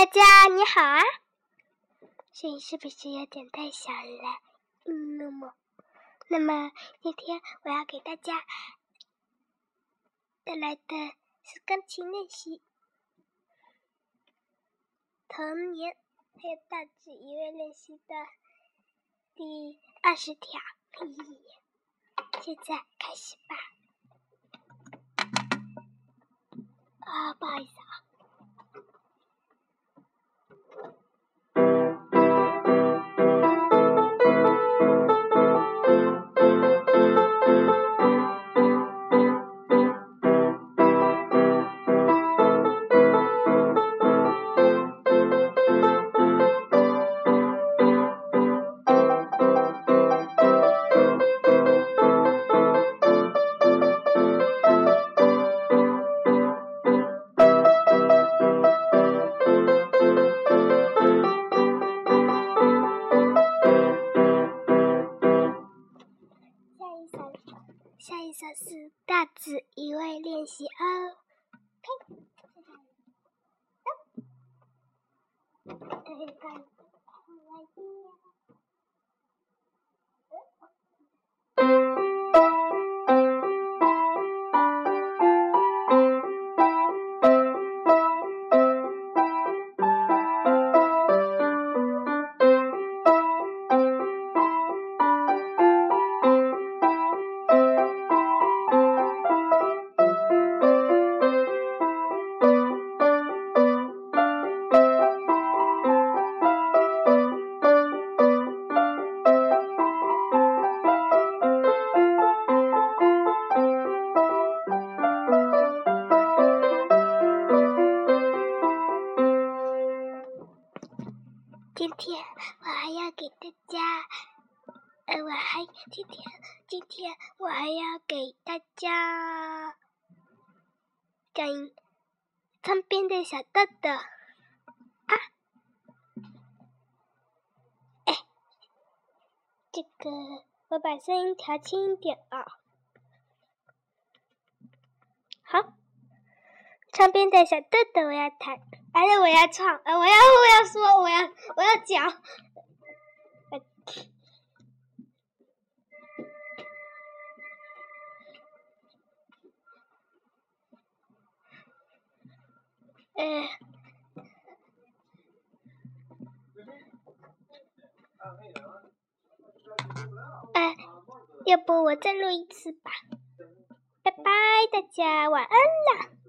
大家你好啊！声音是不是有点太小了？嗯，那么，那么今天我要给大家带来的是钢琴练习，童年还有大致一位练习的第二十条。现在开始吧。啊，不好意思啊。下一首是大字一位练习哦。今天我还要给大家，呃，我还今天今天我还要给大家讲窗边的小豆豆。啊，哎，这个我把声音调轻一点啊，好，窗边的小豆豆我要弹。而且我要唱，呃，我要我要说，我要我要讲，呃，要不我再录一次吧，拜拜，大家晚安啦。